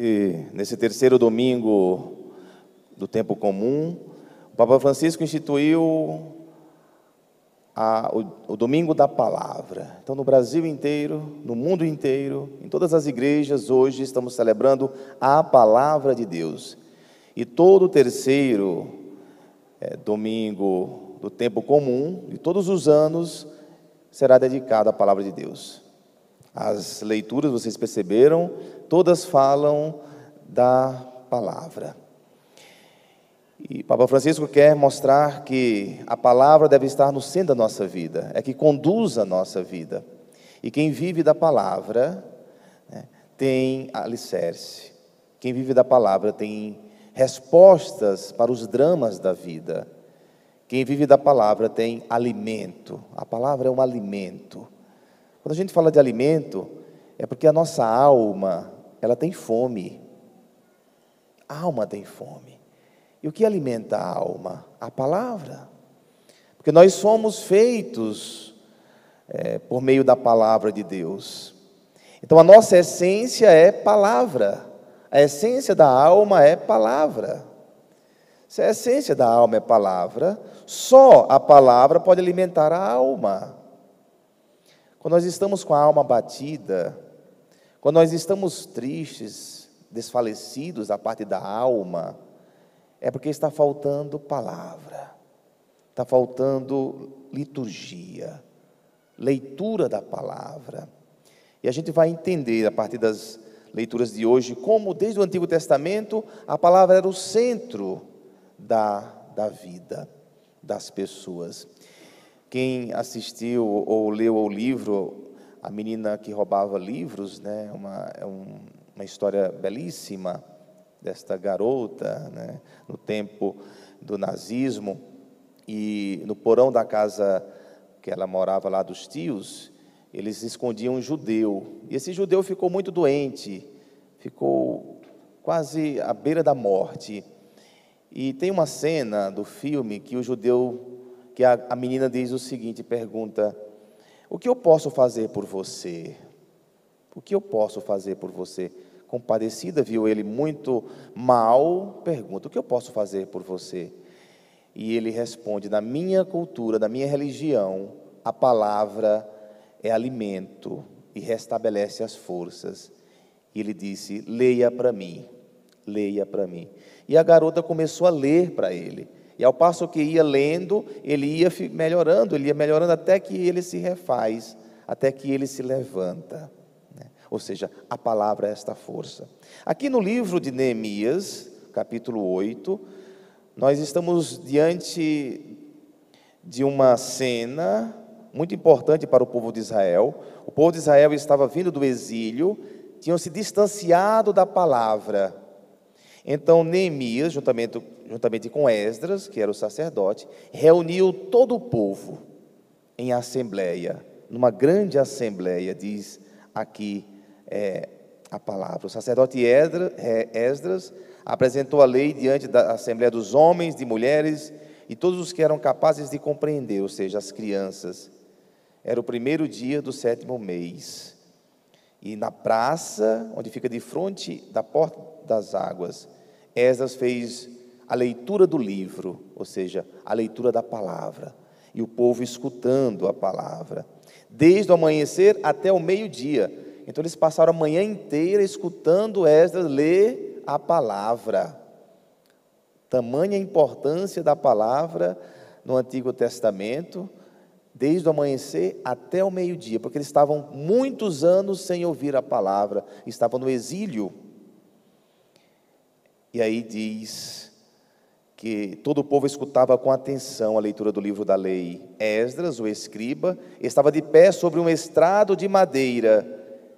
E nesse terceiro domingo do tempo comum, o Papa Francisco instituiu a, o, o, domingo da palavra. Então, no Brasil inteiro, no mundo inteiro, em todas as igrejas, hoje estamos celebrando a palavra de Deus. E todo terceiro é, domingo do tempo comum, de todos os anos, será dedicado à palavra de Deus. As leituras, vocês perceberam, todas falam da palavra. E Papa Francisco quer mostrar que a palavra deve estar no centro da nossa vida, é que conduz a nossa vida. E quem vive da palavra né, tem alicerce. Quem vive da palavra tem respostas para os dramas da vida. Quem vive da palavra tem alimento. A palavra é um alimento. Quando a gente fala de alimento, é porque a nossa alma ela tem fome. A alma tem fome. E o que alimenta a alma? A palavra. Porque nós somos feitos é, por meio da palavra de Deus. Então a nossa essência é palavra. A essência da alma é palavra. Se a essência da alma é palavra, só a palavra pode alimentar a alma. Quando nós estamos com a alma batida, quando nós estamos tristes, desfalecidos da parte da alma, é porque está faltando palavra, está faltando liturgia, leitura da palavra. E a gente vai entender a partir das leituras de hoje como, desde o Antigo Testamento, a palavra era o centro da, da vida das pessoas. Quem assistiu ou leu o livro a menina que roubava livros, né? Uma, é um, uma história belíssima desta garota, né? No tempo do nazismo e no porão da casa que ela morava lá dos tios, eles escondiam um judeu. E esse judeu ficou muito doente, ficou quase à beira da morte. E tem uma cena do filme que o judeu, que a, a menina diz o seguinte, pergunta: o que eu posso fazer por você? O que eu posso fazer por você? Compadecida, viu ele muito mal, pergunta: O que eu posso fazer por você? E ele responde: Na minha cultura, na minha religião, a palavra é alimento e restabelece as forças. E ele disse: Leia para mim, leia para mim. E a garota começou a ler para ele. E ao passo que ia lendo, ele ia melhorando, ele ia melhorando até que ele se refaz, até que ele se levanta. Né? Ou seja, a palavra é esta força. Aqui no livro de Neemias, capítulo 8, nós estamos diante de uma cena muito importante para o povo de Israel. O povo de Israel estava vindo do exílio, tinham se distanciado da palavra. Então Neemias, juntamente juntamente com Esdras, que era o sacerdote, reuniu todo o povo em assembleia, numa grande assembleia, diz aqui é, a palavra. O sacerdote é, Esdras apresentou a lei diante da assembleia dos homens, de mulheres e todos os que eram capazes de compreender, ou seja, as crianças. Era o primeiro dia do sétimo mês. E na praça, onde fica de frente da porta das águas, Esdras fez a leitura do livro, ou seja, a leitura da palavra, e o povo escutando a palavra, desde o amanhecer até o meio-dia. Então eles passaram a manhã inteira escutando Esdras ler a palavra. Tamanha importância da palavra no Antigo Testamento, desde o amanhecer até o meio-dia, porque eles estavam muitos anos sem ouvir a palavra, estavam no exílio. E aí diz que todo o povo escutava com atenção a leitura do livro da lei. Esdras, o escriba, estava de pé sobre um estrado de madeira,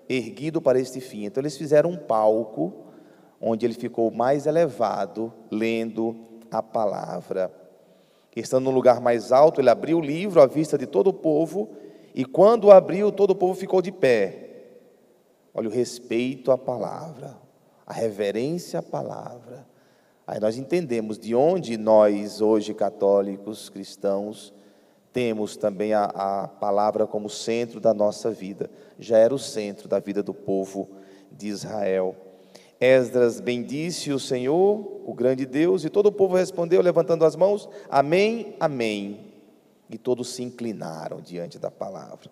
erguido para este fim. Então eles fizeram um palco onde ele ficou mais elevado, lendo a palavra. Estando no lugar mais alto, ele abriu o livro à vista de todo o povo, e quando abriu, todo o povo ficou de pé. Olha o respeito à palavra, a reverência à palavra. Aí nós entendemos de onde nós, hoje católicos, cristãos, temos também a, a, palavra como centro da nossa vida. Já era o centro da vida do povo de Israel. Esdras bendisse o Senhor, o grande Deus, e todo o povo respondeu, levantando as mãos: Amém, Amém. E todos se inclinaram diante da palavra.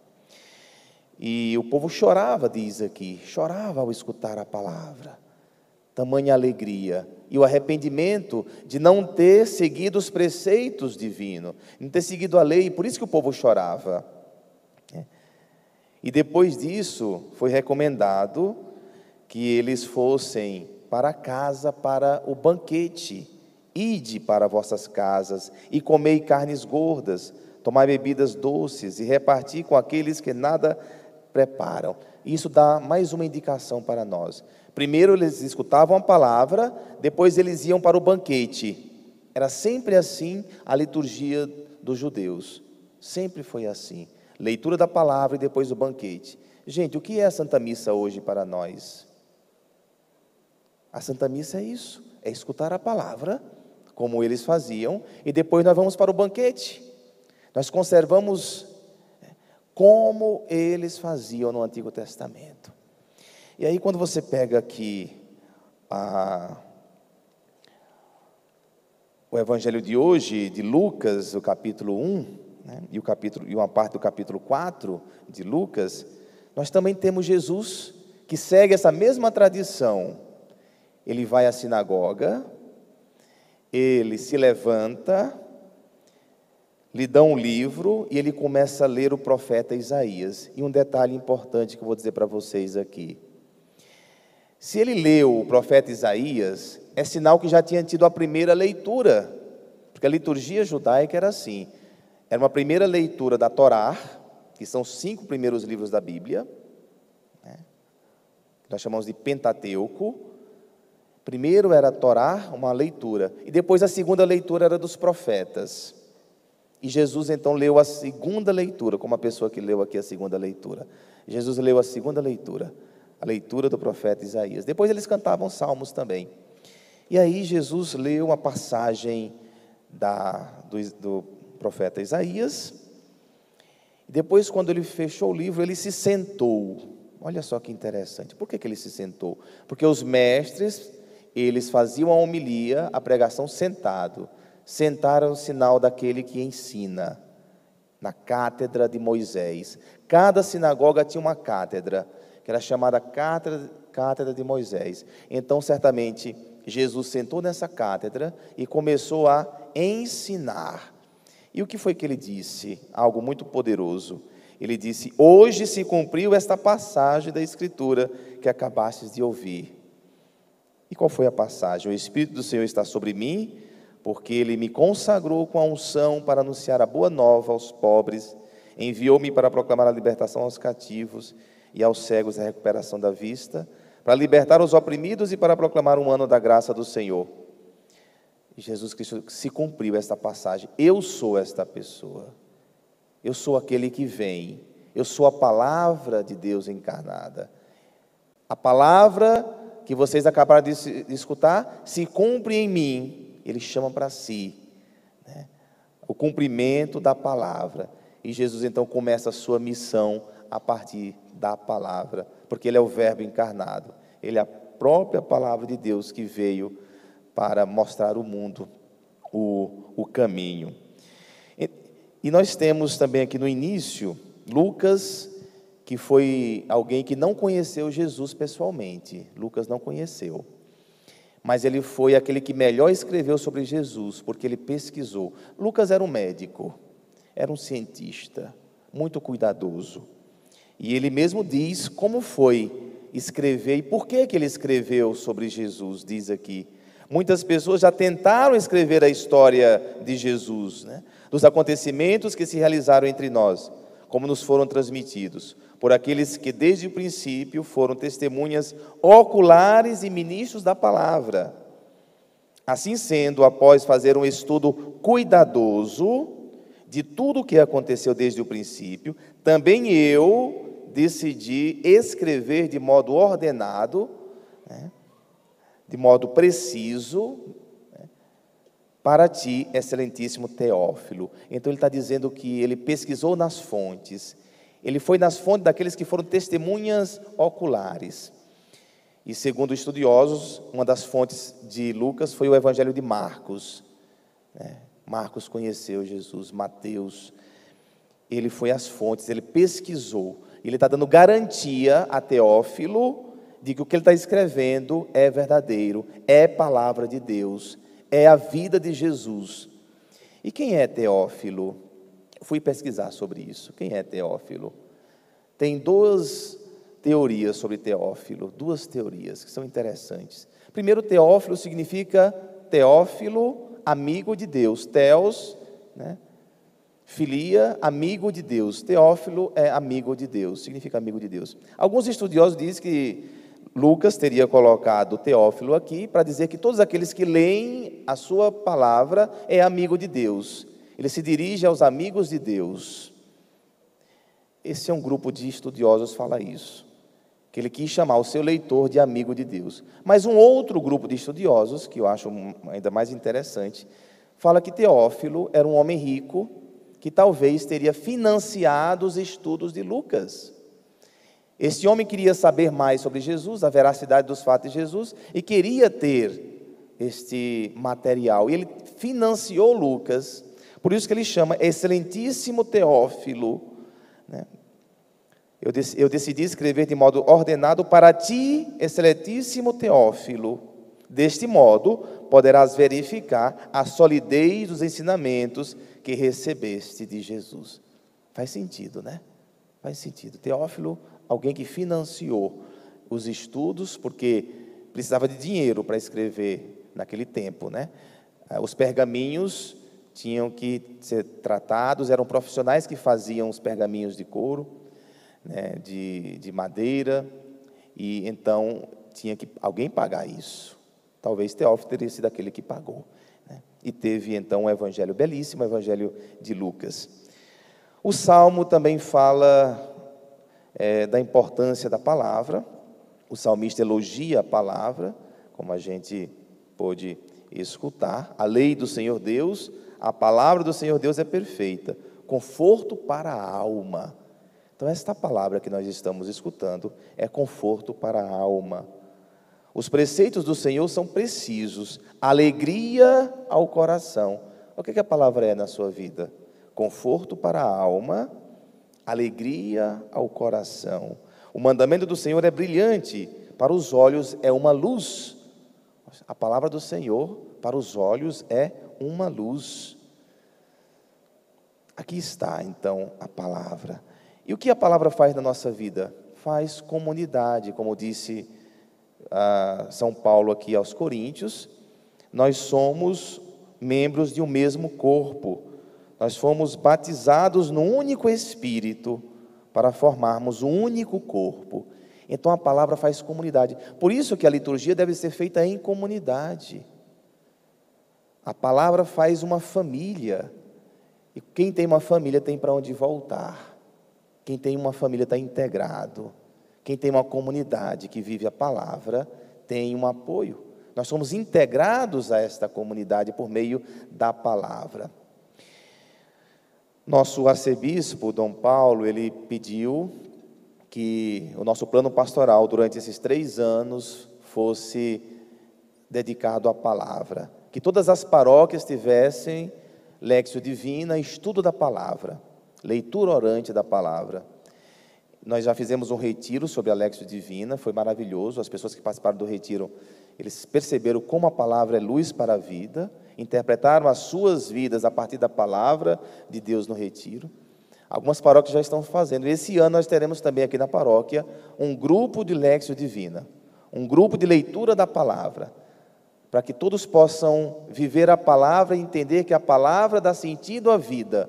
E o povo chorava, diz aqui, chorava ao escutar a palavra. Tamanha alegria e o arrependimento de não ter seguido os preceitos divinos, não ter seguido a lei, por isso que o povo chorava. É. E depois disso, foi recomendado que eles fossem para casa para o banquete. Ide para vossas casas e comei carnes gordas, tomai bebidas doces e reparti com aqueles que nada preparam. Isso dá mais uma indicação para nós. Primeiro eles escutavam a palavra, depois eles iam para o banquete. Era sempre assim a liturgia dos judeus. Sempre foi assim. Leitura da palavra e depois o banquete. Gente, o que é a Santa Missa hoje para nós? A Santa Missa é isso, é escutar a palavra, como eles faziam, e depois nós vamos para o banquete. Nós conservamos como eles faziam no Antigo Testamento. E aí, quando você pega aqui a, o Evangelho de hoje, de Lucas, o capítulo 1, né, e, o capítulo, e uma parte do capítulo 4 de Lucas, nós também temos Jesus que segue essa mesma tradição. Ele vai à sinagoga, ele se levanta, lhe dão um livro e ele começa a ler o profeta Isaías. E um detalhe importante que eu vou dizer para vocês aqui. Se ele leu o profeta Isaías, é sinal que já tinha tido a primeira leitura, porque a liturgia judaica era assim: era uma primeira leitura da Torá, que são os cinco primeiros livros da Bíblia, né? nós chamamos de Pentateuco. Primeiro era a Torá, uma leitura, e depois a segunda leitura era dos profetas. E Jesus então leu a segunda leitura, como a pessoa que leu aqui a segunda leitura. Jesus leu a segunda leitura, a leitura do profeta Isaías. Depois eles cantavam salmos também. E aí Jesus leu uma passagem da, do, do profeta Isaías. Depois, quando ele fechou o livro, ele se sentou. Olha só que interessante. Por que, que ele se sentou? Porque os mestres, eles faziam a homilia, a pregação sentado sentaram o sinal daquele que ensina, na cátedra de Moisés. Cada sinagoga tinha uma cátedra, que era chamada cátedra, cátedra de Moisés. Então, certamente, Jesus sentou nessa cátedra e começou a ensinar. E o que foi que ele disse? Algo muito poderoso. Ele disse: Hoje se cumpriu esta passagem da Escritura que acabastes de ouvir. E qual foi a passagem? O Espírito do Senhor está sobre mim porque ele me consagrou com a unção para anunciar a boa nova aos pobres, enviou-me para proclamar a libertação aos cativos e aos cegos a recuperação da vista, para libertar os oprimidos e para proclamar um ano da graça do Senhor. Jesus Cristo se cumpriu esta passagem. Eu sou esta pessoa. Eu sou aquele que vem. Eu sou a palavra de Deus encarnada. A palavra que vocês acabaram de escutar se cumpre em mim ele chama para si né, o cumprimento da palavra. E Jesus então começa a sua missão a partir da palavra, porque ele é o Verbo encarnado, ele é a própria palavra de Deus que veio para mostrar ao mundo o, o caminho. E, e nós temos também aqui no início Lucas, que foi alguém que não conheceu Jesus pessoalmente. Lucas não conheceu mas ele foi aquele que melhor escreveu sobre Jesus, porque ele pesquisou. Lucas era um médico, era um cientista, muito cuidadoso. E ele mesmo diz como foi escrever e por que, que ele escreveu sobre Jesus, diz aqui. Muitas pessoas já tentaram escrever a história de Jesus, né? dos acontecimentos que se realizaram entre nós, como nos foram transmitidos por aqueles que desde o princípio foram testemunhas oculares e ministros da palavra. Assim sendo, após fazer um estudo cuidadoso de tudo o que aconteceu desde o princípio, também eu decidi escrever de modo ordenado, né, de modo preciso, né, para ti, excelentíssimo Teófilo. Então ele está dizendo que ele pesquisou nas fontes ele foi nas fontes daqueles que foram testemunhas oculares. E segundo estudiosos, uma das fontes de Lucas foi o Evangelho de Marcos. Né? Marcos conheceu Jesus, Mateus. Ele foi às fontes, ele pesquisou. Ele está dando garantia a Teófilo de que o que ele está escrevendo é verdadeiro, é palavra de Deus, é a vida de Jesus. E quem é Teófilo? Fui pesquisar sobre isso. Quem é Teófilo? Tem duas teorias sobre Teófilo, duas teorias que são interessantes. Primeiro, Teófilo significa Teófilo, amigo de Deus. Teos, né? Filia, amigo de Deus. Teófilo é amigo de Deus, significa amigo de Deus. Alguns estudiosos dizem que Lucas teria colocado Teófilo aqui para dizer que todos aqueles que leem a sua palavra é amigo de Deus. Ele se dirige aos amigos de Deus. Esse é um grupo de estudiosos fala isso, que ele quis chamar o seu leitor de amigo de Deus. Mas um outro grupo de estudiosos, que eu acho ainda mais interessante, fala que Teófilo era um homem rico que talvez teria financiado os estudos de Lucas. Esse homem queria saber mais sobre Jesus, a veracidade dos fatos de Jesus, e queria ter este material. E ele financiou Lucas, por isso que ele chama Excelentíssimo Teófilo, né? Eu, eu decidi escrever de modo ordenado para ti, excelentíssimo Teófilo. Deste modo, poderás verificar a solidez dos ensinamentos que recebeste de Jesus. Faz sentido, né? Faz sentido. Teófilo, alguém que financiou os estudos, porque precisava de dinheiro para escrever naquele tempo, né? Ah, os pergaminhos tinham que ser tratados, eram profissionais que faziam os pergaminhos de couro, né, de, de madeira, e então tinha que alguém pagar isso. Talvez Teófilo teria sido aquele que pagou. E teve então um evangelho belíssimo, o evangelho de Lucas. O salmo também fala é, da importância da palavra. O salmista elogia a palavra, como a gente pôde escutar. A lei do Senhor Deus a palavra do Senhor Deus é perfeita, conforto para a alma. Então, esta palavra que nós estamos escutando é conforto para a alma. Os preceitos do Senhor são precisos, alegria ao coração. O que, que a palavra é na sua vida? Conforto para a alma, alegria ao coração. O mandamento do Senhor é brilhante, para os olhos é uma luz. A palavra do Senhor para os olhos é uma luz. Aqui está então a palavra. E o que a palavra faz na nossa vida? Faz comunidade, como disse São Paulo aqui aos Coríntios. Nós somos membros de um mesmo corpo. Nós fomos batizados no único Espírito para formarmos um único corpo. Então a palavra faz comunidade. Por isso que a liturgia deve ser feita em comunidade. A palavra faz uma família. E quem tem uma família tem para onde voltar. Quem tem uma família está integrado. Quem tem uma comunidade que vive a palavra tem um apoio. Nós somos integrados a esta comunidade por meio da palavra. Nosso arcebispo, Dom Paulo, ele pediu que o nosso plano pastoral durante esses três anos fosse dedicado à palavra que todas as paróquias tivessem Lexio Divina, estudo da palavra, leitura orante da palavra. Nós já fizemos um retiro sobre a Lexio Divina, foi maravilhoso. As pessoas que participaram do retiro, eles perceberam como a palavra é luz para a vida, interpretaram as suas vidas a partir da palavra de Deus no retiro. Algumas paróquias já estão fazendo. Esse ano nós teremos também aqui na paróquia um grupo de Lexio Divina, um grupo de leitura da palavra para que todos possam viver a palavra e entender que a palavra dá sentido à vida.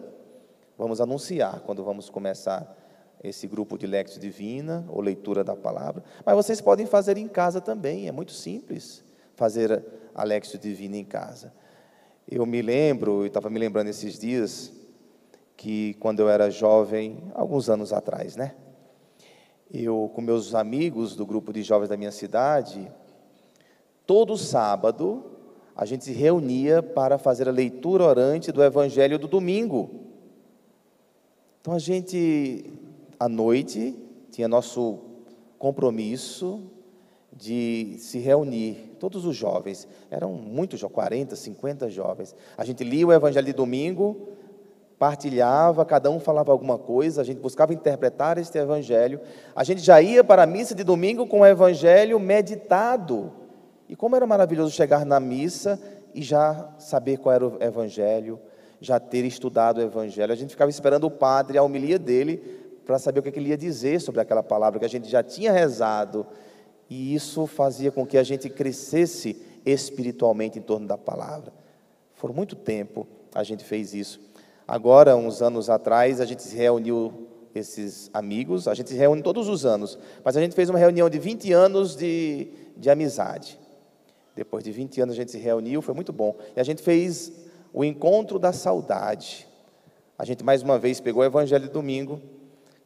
Vamos anunciar quando vamos começar esse grupo de Lex Divina ou leitura da palavra. Mas vocês podem fazer em casa também, é muito simples fazer a Lex Divina em casa. Eu me lembro, eu estava me lembrando esses dias, que quando eu era jovem, alguns anos atrás, né? Eu, com meus amigos do grupo de jovens da minha cidade, todo sábado a gente se reunia para fazer a leitura orante do Evangelho do domingo. Então a gente, à noite, tinha nosso compromisso de se reunir, todos os jovens, eram muitos, 40, 50 jovens. A gente lia o Evangelho de domingo, partilhava, cada um falava alguma coisa, a gente buscava interpretar este Evangelho. A gente já ia para a missa de domingo com o Evangelho meditado. E como era maravilhoso chegar na missa e já saber qual era o Evangelho, já ter estudado o Evangelho. A gente ficava esperando o padre, a homilia dele, para saber o que, é que ele ia dizer sobre aquela palavra que a gente já tinha rezado. E isso fazia com que a gente crescesse espiritualmente em torno da palavra. Por muito tempo a gente fez isso. Agora, uns anos atrás, a gente se reuniu, esses amigos, a gente se reúne todos os anos, mas a gente fez uma reunião de 20 anos de, de amizade. Depois de 20 anos a gente se reuniu, foi muito bom. E a gente fez o encontro da saudade. A gente mais uma vez pegou o Evangelho de domingo,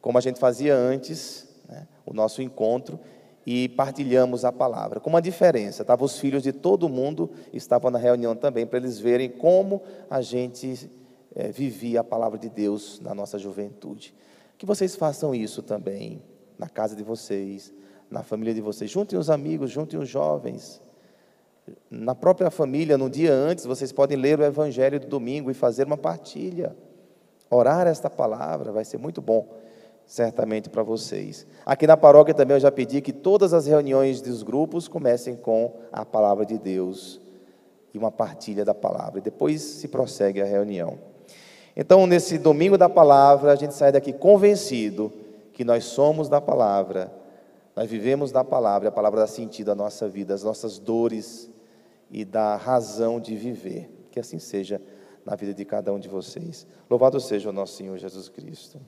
como a gente fazia antes, né, o nosso encontro, e partilhamos a palavra. Com uma diferença, estavam os filhos de todo mundo, estavam na reunião também, para eles verem como a gente é, vivia a palavra de Deus na nossa juventude. Que vocês façam isso também na casa de vocês, na família de vocês. Juntem os amigos, juntem os jovens. Na própria família, no dia antes, vocês podem ler o Evangelho do domingo e fazer uma partilha. Orar esta palavra vai ser muito bom, certamente para vocês. Aqui na paróquia também eu já pedi que todas as reuniões dos grupos comecem com a palavra de Deus e uma partilha da palavra. E depois se prossegue a reunião. Então, nesse domingo da palavra, a gente sai daqui convencido que nós somos da palavra, nós vivemos da palavra, a palavra dá sentido à nossa vida, às nossas dores e dá razão de viver. Que assim seja na vida de cada um de vocês. Louvado seja o nosso Senhor Jesus Cristo.